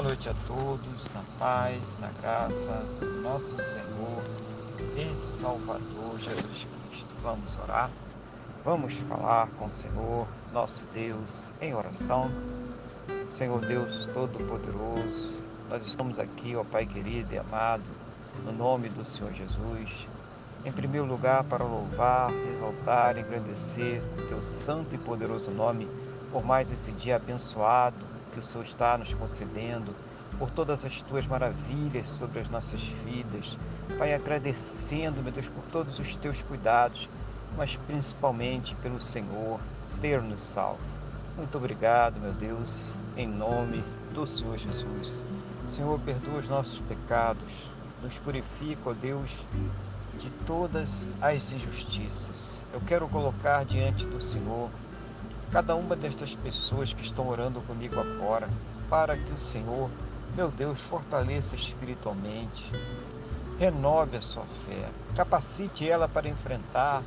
Boa noite a todos, na paz, na graça do nosso Senhor e Salvador Jesus Cristo. Vamos orar, vamos falar com o Senhor, nosso Deus, em oração. Senhor Deus Todo-Poderoso, nós estamos aqui, ó Pai querido e amado, no nome do Senhor Jesus, em primeiro lugar para louvar, exaltar, engrandecer o Teu santo e poderoso nome por mais esse dia abençoado o Senhor está nos concedendo, por todas as tuas maravilhas sobre as nossas vidas. Pai, agradecendo, meu Deus, por todos os teus cuidados, mas principalmente pelo Senhor ter nos salvo. Muito obrigado, meu Deus, em nome do Senhor Jesus. Senhor, perdoa os nossos pecados, nos purifica, ó Deus, de todas as injustiças. Eu quero colocar diante do Senhor cada uma destas pessoas que estão orando comigo agora, para que o Senhor, meu Deus, fortaleça espiritualmente, renove a sua fé, capacite ela para enfrentar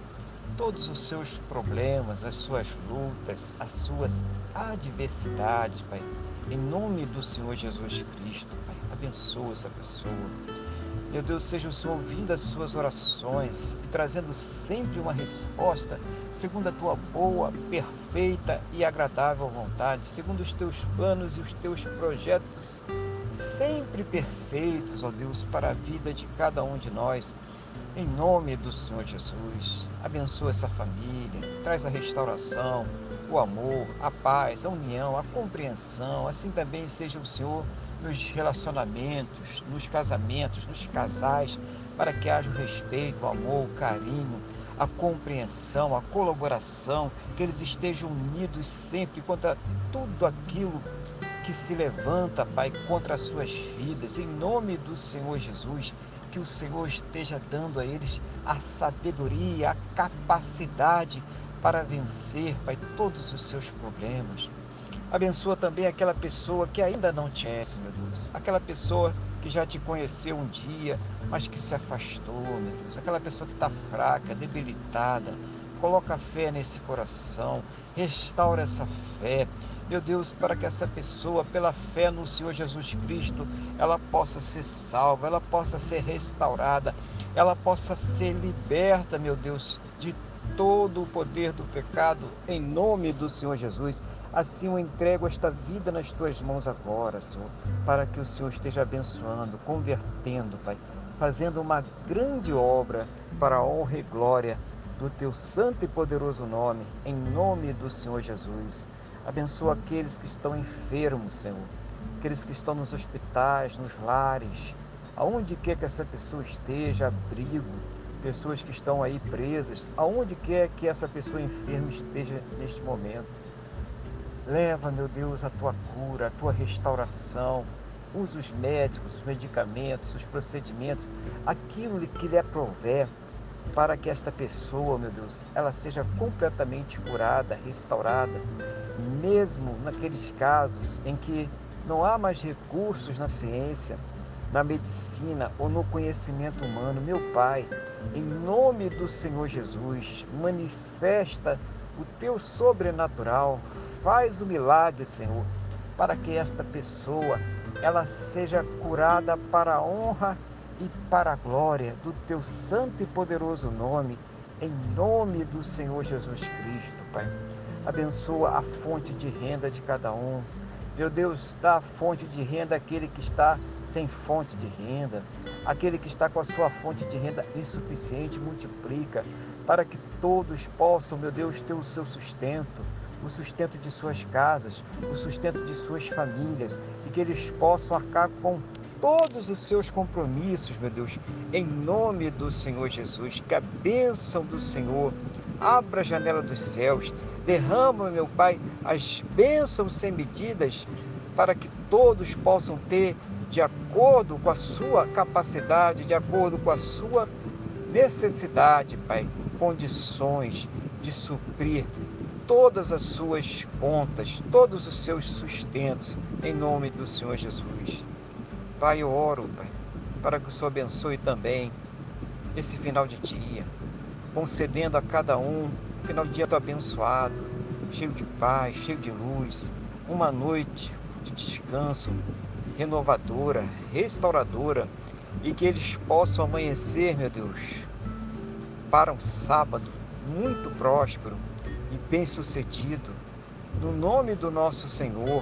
todos os seus problemas, as suas lutas, as suas adversidades, Pai. Em nome do Senhor Jesus Cristo, Pai, abençoa essa pessoa meu Deus, seja o Senhor ouvindo as suas orações e trazendo sempre uma resposta segundo a tua boa, perfeita e agradável vontade, segundo os teus planos e os teus projetos sempre perfeitos, ó Deus, para a vida de cada um de nós. Em nome do Senhor Jesus, abençoa essa família, traz a restauração, o amor, a paz, a união, a compreensão. Assim também seja o Senhor nos relacionamentos, nos casamentos, nos casais, para que haja o respeito, o amor, o carinho, a compreensão, a colaboração, que eles estejam unidos sempre contra tudo aquilo que se levanta, Pai, contra as suas vidas, em nome do Senhor Jesus, que o Senhor esteja dando a eles a sabedoria, a capacidade para vencer, Pai, todos os seus problemas. Abençoa também aquela pessoa que ainda não te conhece, meu Deus. Aquela pessoa que já te conheceu um dia, mas que se afastou, meu Deus. Aquela pessoa que está fraca, debilitada. Coloca fé nesse coração, restaura essa fé, meu Deus, para que essa pessoa, pela fé no Senhor Jesus Cristo, ela possa ser salva, ela possa ser restaurada, ela possa ser liberta, meu Deus, de todo o poder do pecado, em nome do Senhor Jesus. Assim eu entrego esta vida nas tuas mãos agora, Senhor, para que o Senhor esteja abençoando, convertendo, Pai, fazendo uma grande obra para a honra e glória do teu santo e poderoso nome, em nome do Senhor Jesus. Abençoa aqueles que estão enfermos, Senhor, aqueles que estão nos hospitais, nos lares, aonde quer que essa pessoa esteja, abrigo, pessoas que estão aí presas, aonde quer que essa pessoa enferma esteja neste momento. Leva, meu Deus, a tua cura, a tua restauração. Usa os médicos, os medicamentos, os procedimentos, aquilo que lhe aprover para que esta pessoa, meu Deus, ela seja completamente curada, restaurada, mesmo naqueles casos em que não há mais recursos na ciência, na medicina ou no conhecimento humano. Meu Pai, em nome do Senhor Jesus, manifesta o teu sobrenatural, faz o milagre, Senhor, para que esta pessoa ela seja curada para a honra e para a glória do teu santo e poderoso nome, em nome do Senhor Jesus Cristo, Pai. Abençoa a fonte de renda de cada um, meu Deus, dá fonte de renda àquele que está sem fonte de renda, aquele que está com a sua fonte de renda insuficiente, multiplica, para que todos possam, meu Deus, ter o seu sustento, o sustento de suas casas, o sustento de suas famílias, e que eles possam arcar com todos os seus compromissos, meu Deus, em nome do Senhor Jesus. Que a bênção do Senhor abra a janela dos céus Derrama, meu Pai, as bênçãos sem medidas para que todos possam ter, de acordo com a sua capacidade, de acordo com a sua necessidade, Pai, condições de suprir todas as suas contas, todos os seus sustentos, em nome do Senhor Jesus. Pai, eu oro, Pai, para que o Senhor abençoe também esse final de dia, concedendo a cada um final de dia abençoado, cheio de paz, cheio de luz, uma noite de descanso, renovadora, restauradora e que eles possam amanhecer, meu Deus, para um sábado muito próspero e bem-sucedido, no nome do nosso Senhor